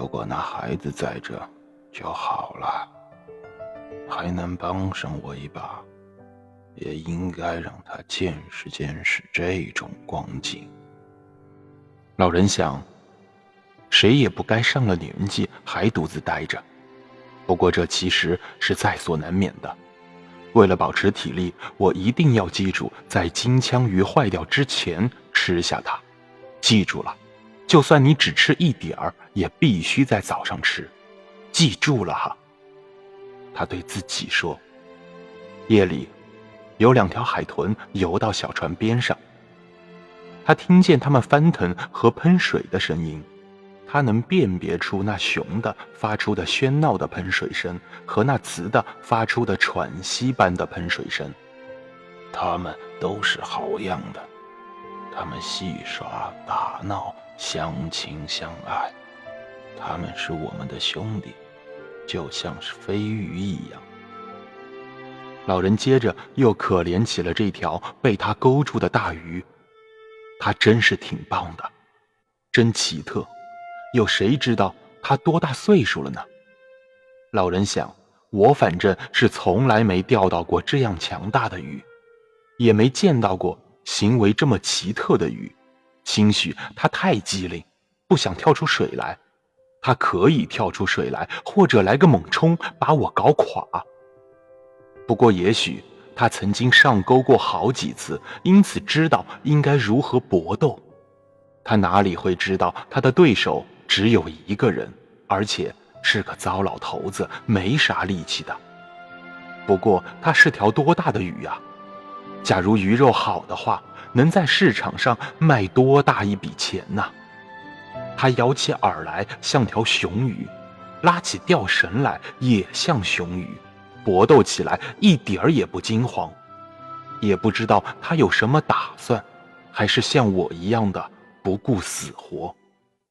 如果那孩子在这，就好了，还能帮上我一把，也应该让他见识见识这种光景。老人想，谁也不该上了年纪还独自待着。不过这其实是在所难免的。为了保持体力，我一定要记住，在金枪鱼坏掉之前吃下它。记住了，就算你只吃一点儿，也必须在早上吃。记住了哈。他对自己说。夜里，有两条海豚游到小船边上。他听见它们翻腾和喷水的声音。他能辨别出那雄的发出的喧闹的喷水声和那雌的发出的喘息般的喷水声。他们都是好样的，他们戏耍打闹，相亲相爱。他们是我们的兄弟，就像是飞鱼一样。老人接着又可怜起了这条被他勾住的大鱼。他真是挺棒的，真奇特。有谁知道他多大岁数了呢？老人想，我反正是从来没钓到过这样强大的鱼，也没见到过行为这么奇特的鱼。兴许它太机灵，不想跳出水来。它可以跳出水来，或者来个猛冲，把我搞垮。不过，也许他曾经上钩过好几次，因此知道应该如何搏斗。他哪里会知道他的对手？只有一个人，而且是个糟老头子，没啥力气的。不过他是条多大的鱼呀！假如鱼肉好的话，能在市场上卖多大一笔钱呢！他摇起饵来像条雄鱼，拉起钓绳来也像雄鱼，搏斗起来一点儿也不惊慌。也不知道他有什么打算，还是像我一样的不顾死活。